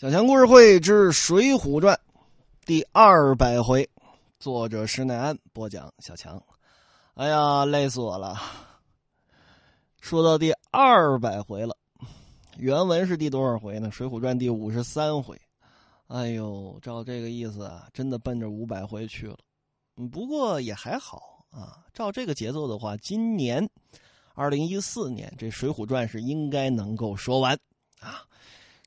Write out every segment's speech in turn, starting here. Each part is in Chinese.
小强故事会之《水浒传》第二百回，作者施耐庵播讲。小强，哎呀，累死我了！说到第二百回了，原文是第多少回呢？《水浒传》第五十三回。哎呦，照这个意思啊，真的奔着五百回去了。不过也还好啊。照这个节奏的话，今年二零一四年这《水浒传》是应该能够说完啊。《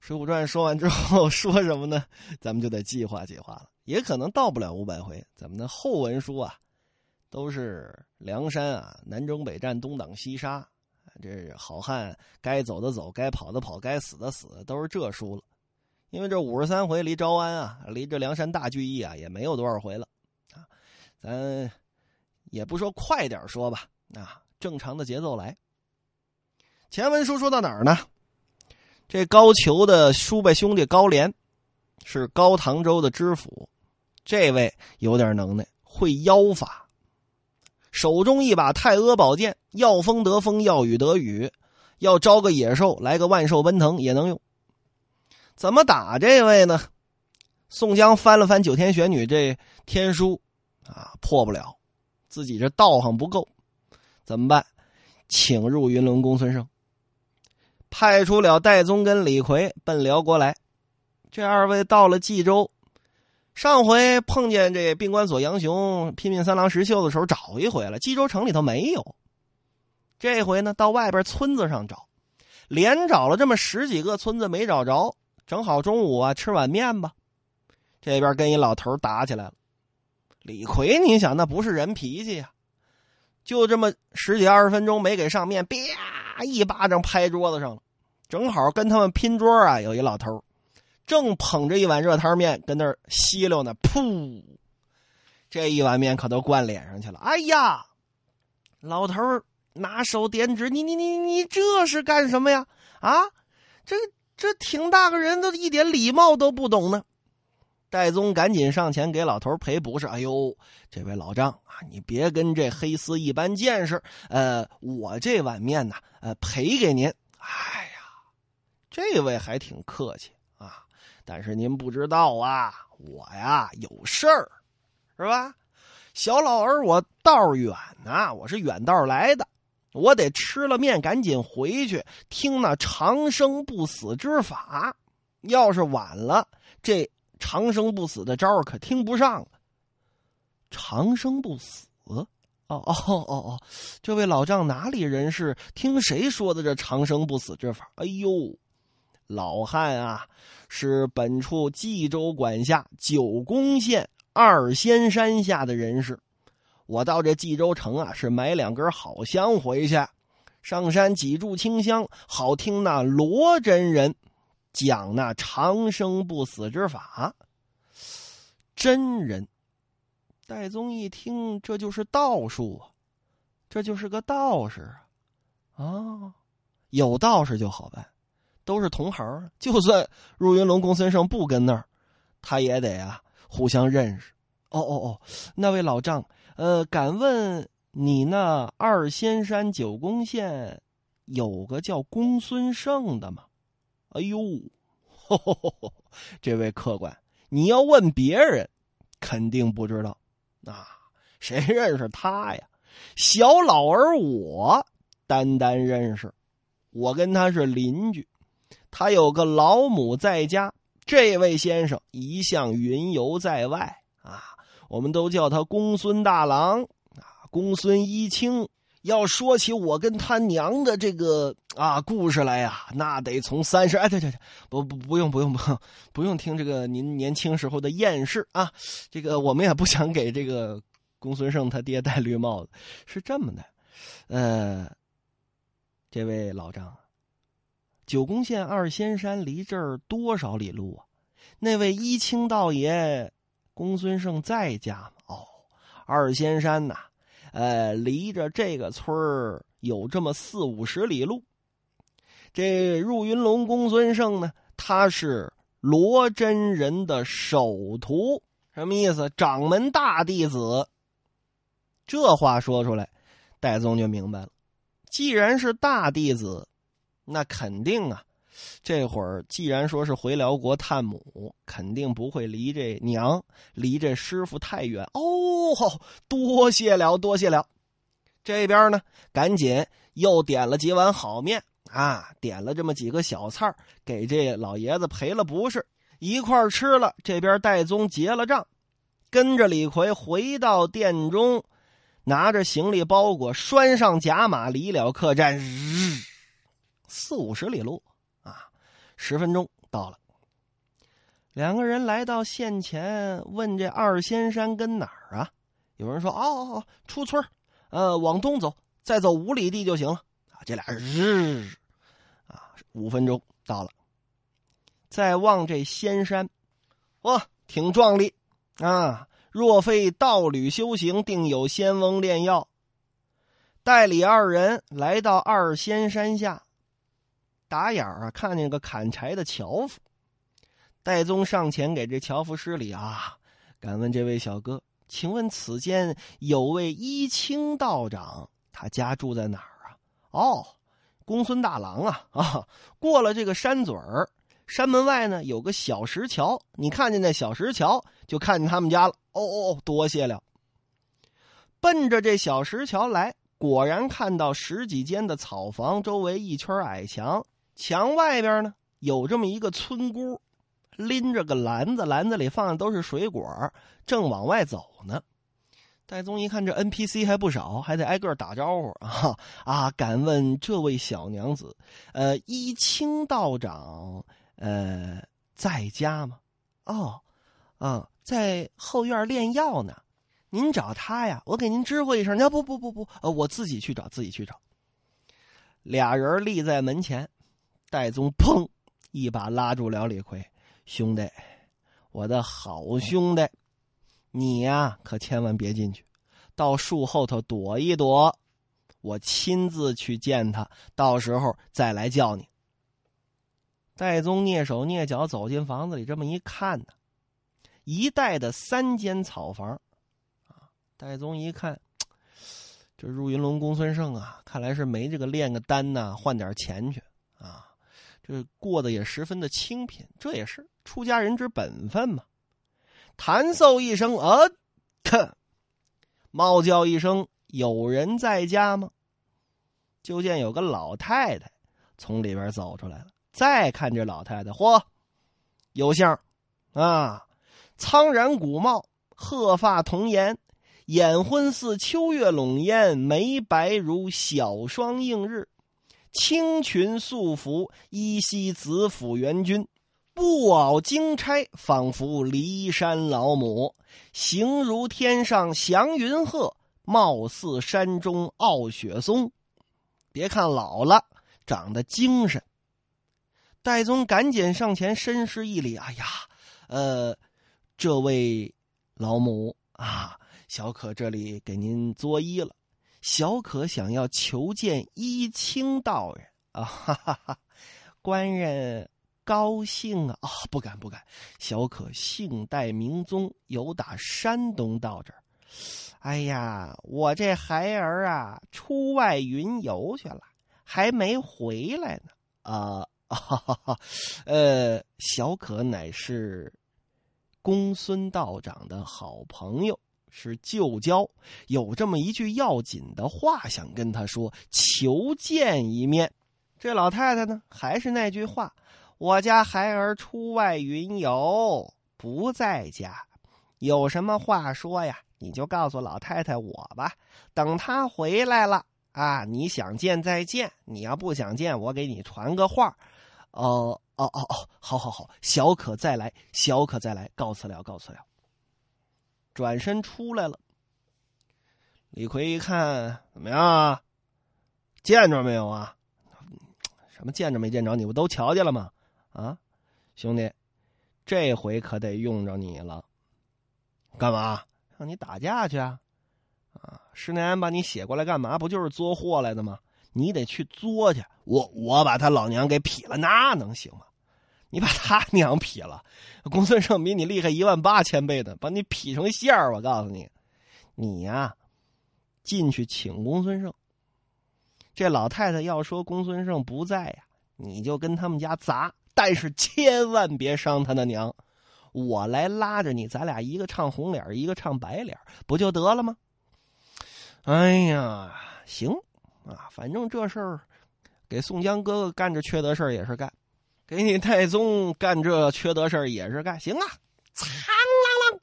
水浒传》说完之后 说什么呢？咱们就得计划计划了，也可能到不了五百回。咱们的后文书啊，都是梁山啊，南征北战，东挡西杀，这好汉该走的走，该跑的跑，该死的死，都是这书了。因为这五十三回离招安啊，离这梁山大聚义啊，也没有多少回了啊。咱也不说快点说吧，啊，正常的节奏来。前文书说到哪儿呢？这高俅的叔伯兄弟高廉，是高唐州的知府。这位有点能耐，会妖法，手中一把太阿宝剑，要风得风，要雨得雨，要招个野兽来个万兽奔腾也能用。怎么打这位呢？宋江翻了翻九天玄女这天书，啊，破不了，自己这道行不够，怎么办？请入云龙公孙胜。派出了戴宗跟李逵奔辽国来，这二位到了冀州，上回碰见这病关索杨雄拼命三郎石秀的时候找一回了，冀州城里头没有。这回呢，到外边村子上找，连找了这么十几个村子没找着，正好中午啊吃碗面吧，这边跟一老头打起来了。李逵，你想那不是人脾气呀，就这么十几二十分钟没给上面，啪一巴掌拍桌子上了。正好跟他们拼桌啊，有一老头正捧着一碗热汤面跟那儿吸溜呢。噗，这一碗面可都灌脸上去了。哎呀，老头拿手点指：“你你你你这是干什么呀？啊，这这挺大个人，都一点礼貌都不懂呢。”戴宗赶紧上前给老头赔不是。哎呦，这位老丈啊，你别跟这黑丝一般见识。呃，我这碗面呢，呃，赔给您。哎呀。这位还挺客气啊，但是您不知道啊，我呀有事儿，是吧？小老儿我道远呐，我是远道来的，我得吃了面赶紧回去听那长生不死之法。要是晚了，这长生不死的招可听不上了。长生不死？哦哦哦哦，这位老丈哪里人士？听谁说的这长生不死之法？哎呦！老汉啊，是本处冀州管辖九宫县二仙山下的人士。我到这冀州城啊，是买两根好香回去，上山几炷清香，好听那罗真人讲那长生不死之法。真人，戴宗一听，这就是道术啊，这就是个道士啊！啊，有道士就好办。都是同行，就算入云龙公孙胜不跟那儿，他也得啊互相认识。哦哦哦，那位老丈，呃，敢问你那二仙山九宫县有个叫公孙胜的吗？哎呦，这位客官，你要问别人，肯定不知道。啊，谁认识他呀？小老儿我单单认识，我跟他是邻居。他有个老母在家，这位先生一向云游在外啊，我们都叫他公孙大郎啊，公孙一清。要说起我跟他娘的这个啊故事来呀，那得从三十哎，对对对，不不不用不用不用不用听这个您年轻时候的艳事啊，这个我们也不想给这个公孙胜他爹戴绿帽子，是这么的，呃，这位老张。九宫县二仙山离这儿多少里路啊？那位一清道爷公孙胜在家吗？哦，二仙山呐，呃，离着这个村儿有这么四五十里路。这入云龙公孙胜呢，他是罗真人的首徒，什么意思？掌门大弟子。这话说出来，戴宗就明白了。既然是大弟子。那肯定啊，这会儿既然说是回辽国探母，肯定不会离这娘、离这师傅太远。哦，多谢了，多谢了。这边呢，赶紧又点了几碗好面啊，点了这么几个小菜给这老爷子赔了不是，一块吃了。这边戴宗结了账，跟着李逵回到殿中，拿着行李包裹，拴上甲马，离了客栈。日四五十里路，十分钟到了。两个人来到县前，问这二仙山跟哪儿啊？有人说：“哦哦哦，出村呃，往东走，再走五里地就行了。啊，这俩人日，啊，五分钟到了。再望这仙山，哇，挺壮丽啊！若非道侣修行，定有仙翁炼药。带李二人来到二仙山下，打眼儿啊，看见个砍柴的樵夫。戴宗上前给这樵夫施礼啊，敢问这位小哥。请问此间有位一清道长，他家住在哪儿啊？哦，公孙大郎啊啊！过了这个山嘴儿，山门外呢有个小石桥，你看见那小石桥，就看见他们家了。哦哦，多谢了。奔着这小石桥来，果然看到十几间的草房，周围一圈矮墙，墙外边呢有这么一个村姑。拎着个篮子，篮子里放的都是水果，正往外走呢。戴宗一看，这 NPC 还不少，还得挨个打招呼啊 啊！敢问这位小娘子，呃，一清道长，呃，在家吗？哦，啊，在后院炼药呢。您找他呀，我给您知会一声。要不不不不，呃，我自己去找，自己去找。俩人立在门前，戴宗砰一把拉住了李逵。兄弟，我的好兄弟，你呀可千万别进去，到树后头躲一躲，我亲自去见他，到时候再来叫你。戴宗蹑手蹑脚走进房子里，这么一看呢，一带的三间草房，啊，戴宗一看，这入云龙公孙胜啊，看来是没这个炼个丹呐，换点钱去。这过得也十分的清贫，这也是出家人之本分嘛。弹奏一声，呃，看，猫叫一声，有人在家吗？就见有个老太太从里边走出来了。再看这老太太，嚯，有相啊，苍然古貌，鹤发童颜，眼昏似秋月笼烟，眉白如小霜映日。青裙素服，依稀子府元君；布袄金钗，仿佛骊山老母。形如天上祥云鹤，貌似山中傲雪松。别看老了，长得精神。戴宗赶紧上前深施一礼：“哎呀，呃，这位老母啊，小可这里给您作揖了。”小可想要求见一清道人啊！哈哈哈，官人高兴啊！啊，不敢不敢，小可姓戴名宗，有打山东到这儿。哎呀，我这孩儿啊，出外云游去了，还没回来呢。啊，哈哈哈，呃，小可乃是公孙道长的好朋友。是旧交，有这么一句要紧的话想跟他说，求见一面。这老太太呢，还是那句话：我家孩儿出外云游，不在家，有什么话说呀？你就告诉老太太我吧。等他回来了啊，你想见再见，你要不想见，我给你传个话。哦哦哦哦，好好好，小可再来，小可再来，告辞了，告辞了。转身出来了，李逵一看，怎么样？见着没有啊？什么见着没见着？你不都瞧见了吗？啊，兄弟，这回可得用着你了。干嘛？让你打架去啊？啊，施耐庵把你写过来干嘛？不就是作货来的吗？你得去作去。我我把他老娘给劈了，那能行吗？你把他 娘劈了，公孙胜比你厉害一万八千倍的，把你劈成馅儿！我告诉你，你呀，进去请公孙胜。这老太太要说公孙胜不在呀，你就跟他们家砸，但是千万别伤他的娘。我来拉着你，咱俩一个唱红脸，一个唱白脸，不就得了吗？哎呀，行啊，反正这事儿给宋江哥哥干这缺德事儿也是干，给你太宗干这缺德事儿也是干。行啊，苍啷啷。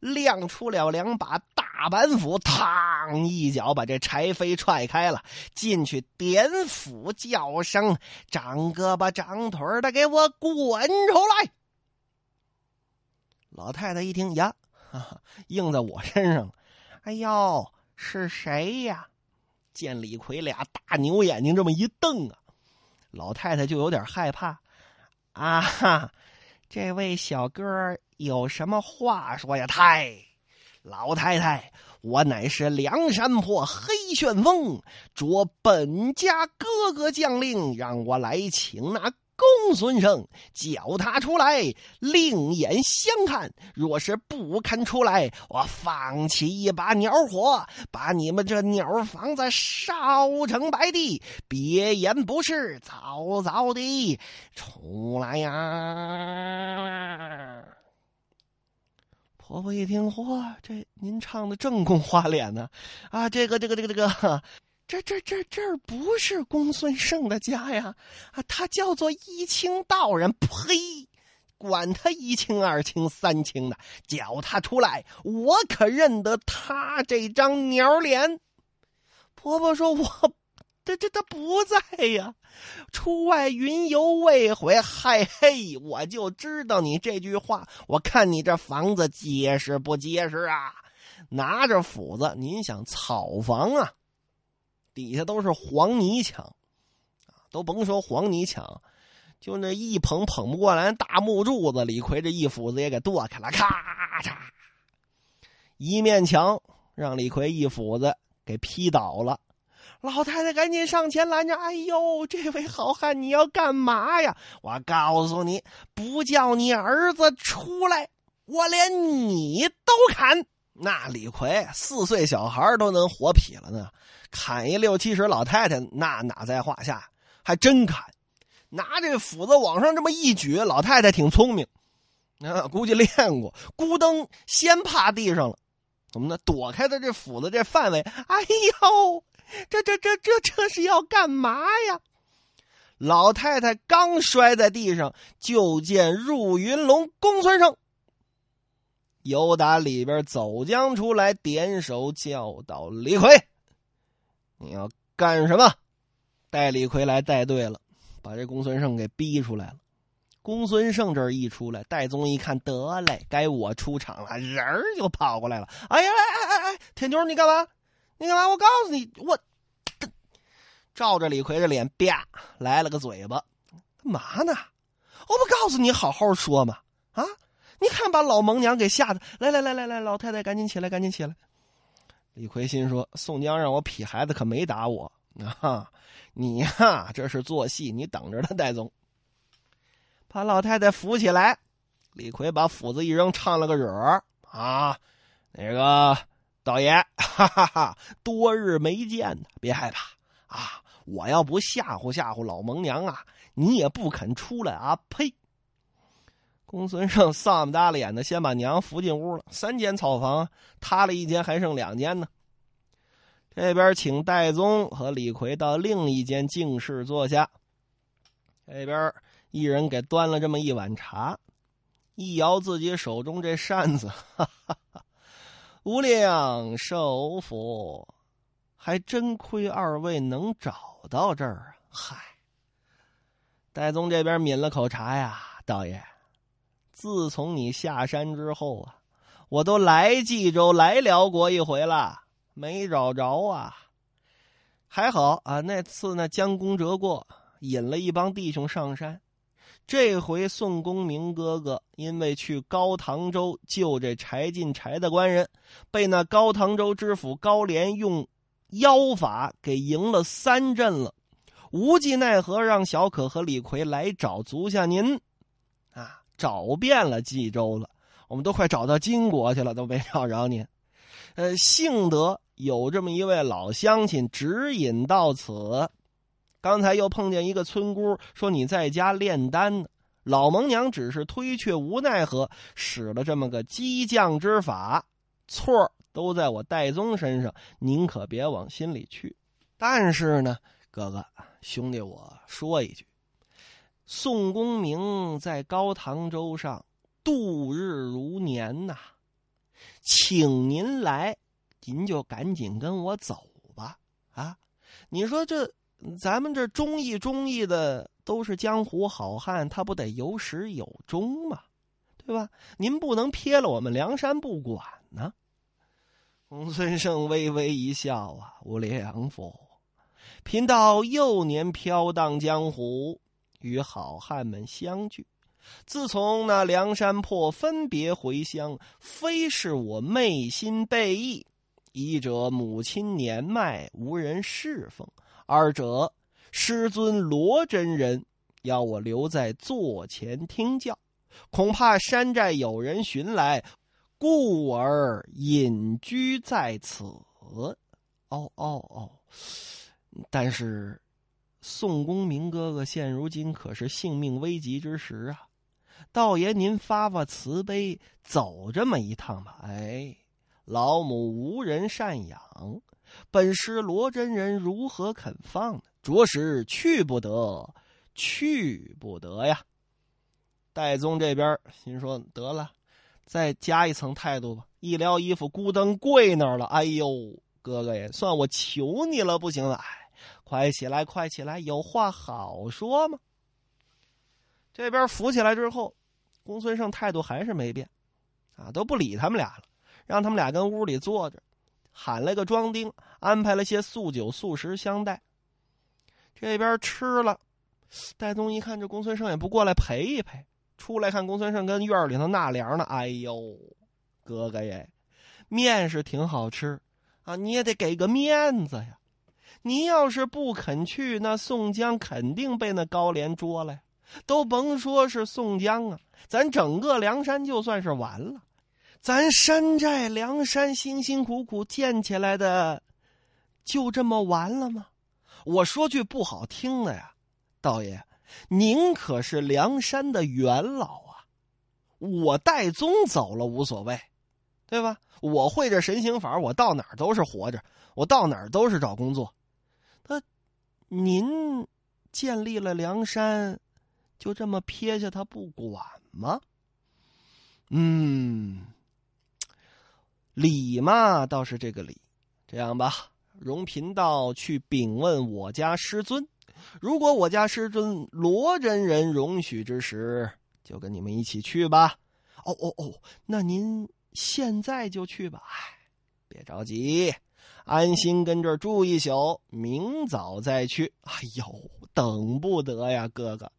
亮出了两把大板斧，嘡一脚把这柴飞踹开了，进去点斧叫声：“长胳膊长腿的，给我滚出来！”老太太一听呀，哈哈应在我身上了。哎呦，是谁呀？见李逵俩大牛眼睛这么一瞪啊，老太太就有点害怕。啊哈，这位小哥有什么话说呀？太，老太太，我乃是梁山泊黑旋风，着本家哥哥将令，让我来请那公孙胜，叫他出来，另眼相看。若是不肯出来，我放起一把鸟火，把你们这鸟房子烧成白地。别言不是，早早的出来呀！婆婆一听，嚯，这您唱的正宫花脸呢，啊，这个这个这个这个，这这这这儿不是公孙胜的家呀，啊，他叫做一清道人，呸，管他一清二清三清的，叫他出来，我可认得他这张鸟脸。婆婆说，我。这这他不在呀，出外云游未回。嗨嘿，我就知道你这句话。我看你这房子结实不结实啊？拿着斧子，您想草房啊？底下都是黄泥墙，都甭说黄泥墙，就那一捧捧不过来大木柱子，李逵这一斧子也给剁开了，咔嚓，一面墙让李逵一斧子给劈倒了。老太太赶紧上前拦着：“哎呦，这位好汉，你要干嘛呀？我告诉你，不叫你儿子出来，我连你都砍。”那李逵四岁小孩都能活劈了呢，砍一六七十老太太那哪在话下？还真砍，拿这斧子往上这么一举，老太太挺聪明，啊，估计练过，咕噔先趴地上了，怎么呢？躲开的这斧子这范围，哎呦！这这这这这是要干嘛呀？老太太刚摔在地上，就见入云龙公孙胜由打里边走将出来，点手叫道：“李逵，你要干什么？”带李逵来带队了，把这公孙胜给逼出来了。公孙胜这一出来，戴宗一看，得嘞，该我出场了，人儿就跑过来了。哎呀，哎哎哎哎，铁妞，你干嘛？你干嘛？我告诉你，我照着李逵的脸，啪来了个嘴巴。干嘛呢？我不告诉你，好好说嘛！啊，你看把老蒙娘给吓的。来来来来来，老太太赶紧起来，赶紧起来。李逵心说：宋江让我劈孩子，可没打我啊！你呀，这是做戏，你等着他。戴宗把老太太扶起来，李逵把斧子一扔，唱了个惹啊，那个。道爷，哈哈哈！多日没见呢，别害怕啊！我要不吓唬吓唬老蒙娘啊，你也不肯出来啊！呸！公孙胜 丧不搭脸的，先把娘扶进屋了。三间草房，塌了一间，还剩两间呢。这边请戴宗和李逵到另一间静室坐下。这边一人给端了这么一碗茶，一摇自己手中这扇子，哈哈哈。无量寿佛，还真亏二位能找到这儿啊！嗨，戴宗这边抿了口茶呀，道爷，自从你下山之后啊，我都来冀州、来辽国一回了，没找着啊。还好啊，那次呢将功折过，引了一帮弟兄上山。这回宋公明哥哥因为去高唐州救这柴进柴的官人，被那高唐州知府高廉用妖法给赢了三阵了，无计奈何，让小可和李逵来找足下您，找遍了冀州了，我们都快找到金国去了，都没找着您。呃，幸得有这么一位老乡亲指引到此，刚才又碰见一个村姑，说你在家炼丹呢。老蒙娘只是推却无奈何，使了这么个激将之法，错都在我戴宗身上，您可别往心里去。但是呢，哥哥兄弟，我说一句，宋公明在高唐州上度日如年呐，请您来，您就赶紧跟我走吧。啊，你说这咱们这忠义忠义的。都是江湖好汉，他不得有始有终吗？对吧？您不能撇了我们梁山不管呢。公孙胜微微一笑啊，无良夫，贫道幼年飘荡江湖，与好汉们相聚。自从那梁山泊分别回乡，非是我昧心背义，一者母亲年迈无人侍奉，二者。师尊罗真人要我留在座前听教，恐怕山寨有人寻来，故而隐居在此。哦哦哦！但是宋公明哥哥现如今可是性命危急之时啊！道爷您发发慈悲，走这么一趟吧。哎，老母无人赡养，本师罗真人如何肯放呢？着实去不得，去不得呀！戴宗这边心说：“得了，再加一层态度吧。”一撩衣服，咕噔跪那儿了。哎呦，哥哥也算我求你了，不行了！哎，快起来，快起来，有话好说嘛！这边扶起来之后，公孙胜态度还是没变，啊，都不理他们俩了，让他们俩跟屋里坐着，喊了个庄丁，安排了些素酒素食相待。这边吃了，戴宗一看这公孙胜也不过来陪一陪，出来看公孙胜跟院里头纳凉呢。哎呦，哥哥耶，面是挺好吃啊，你也得给个面子呀。您要是不肯去，那宋江肯定被那高廉捉了呀。都甭说是宋江啊，咱整个梁山就算是完了。咱山寨梁山辛辛苦苦建起来的，就这么完了吗？我说句不好听的呀，道爷，您可是梁山的元老啊！我戴宗走了无所谓，对吧？我会这神行法，我到哪儿都是活着，我到哪儿都是找工作。您建立了梁山，就这么撇下他不管吗？嗯，理嘛倒是这个理，这样吧。容贫道去禀问我家师尊，如果我家师尊罗真人容许之时，就跟你们一起去吧。哦哦哦，那您现在就去吧。哎，别着急，安心跟这儿住一宿，明早再去。哎呦，等不得呀，哥哥，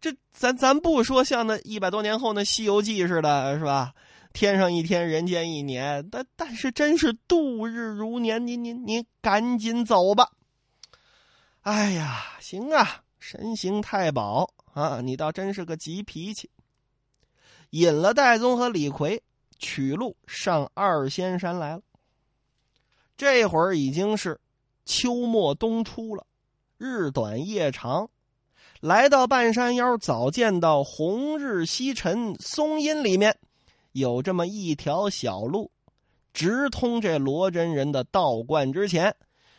这咱咱不说像那一百多年后那《西游记》似的，是吧？天上一天，人间一年，但但是真是度日如年。您您您赶紧走吧。哎呀，行啊，神行太保啊，你倒真是个急脾气。引了戴宗和李逵，取路上二仙山来了。这会儿已经是秋末冬初了，日短夜长。来到半山腰，早见到红日西沉，松阴里面。有这么一条小路，直通这罗真人的道观之前。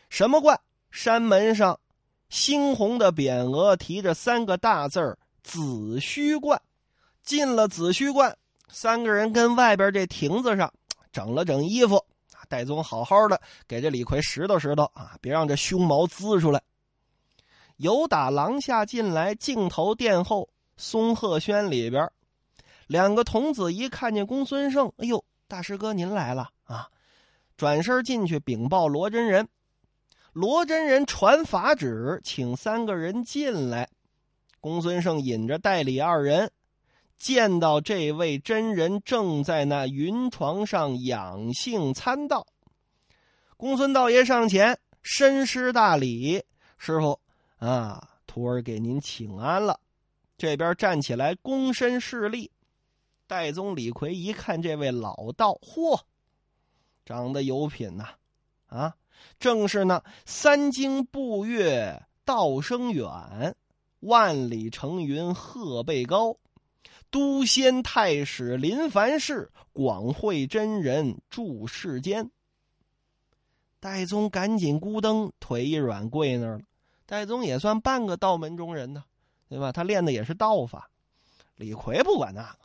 什么观？山门上猩红的匾额提着三个大字儿“子虚观”。进了紫虚观，三个人跟外边这亭子上整了整衣服。戴宗好好的给这李逵拾掇拾掇啊，别让这胸毛滋出来。有打廊下进来，镜头殿后松鹤轩里边。两个童子一看见公孙胜，哎呦，大师哥您来了啊！转身进去禀报罗真人，罗真人传法旨，请三个人进来。公孙胜引着戴礼二人，见到这位真人正在那云床上养性参道。公孙道爷上前深施大礼：“师傅啊，徒儿给您请安了。”这边站起来躬身侍立。戴宗李逵一看这位老道，嚯，长得有品呐！啊，正是那三经步月道声远，万里成云鹤背高。都仙太史临凡世，广会真人住世间。戴宗赶紧咕噔，腿一软跪那儿了。戴宗也算半个道门中人呢，对吧？他练的也是道法。李逵不管那个，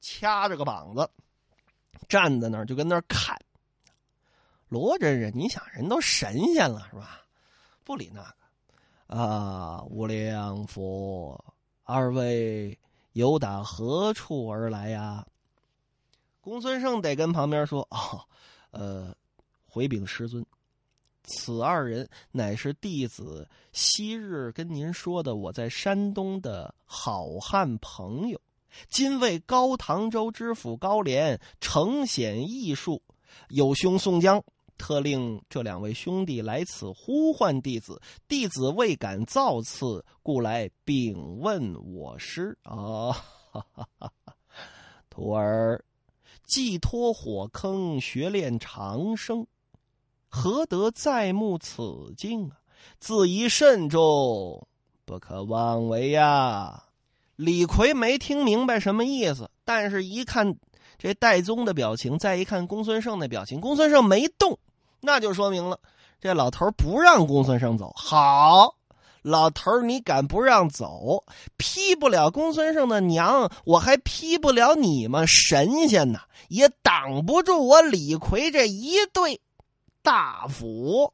掐着个膀子，站在那儿就跟那儿看。罗真人，你想人都神仙了是吧？不理那个。啊，无量佛，二位由打何处而来呀？公孙胜得跟旁边说：“哦，呃，回禀师尊。”此二人乃是弟子昔日跟您说的我在山东的好汉朋友，今为高唐州知府高廉承显艺术，有兄宋江特令这两位兄弟来此呼唤弟子，弟子未敢造次，故来禀问我师啊！徒儿寄托火坑，学练长生。何得再慕此境啊？自宜慎重，不可妄为呀！李逵没听明白什么意思，但是一看这戴宗的表情，再一看公孙胜的表情，公孙胜没动，那就说明了这老头不让公孙胜走。好，老头你敢不让走，劈不了公孙胜的娘，我还劈不了你吗？神仙呐，也挡不住我李逵这一对。大斧。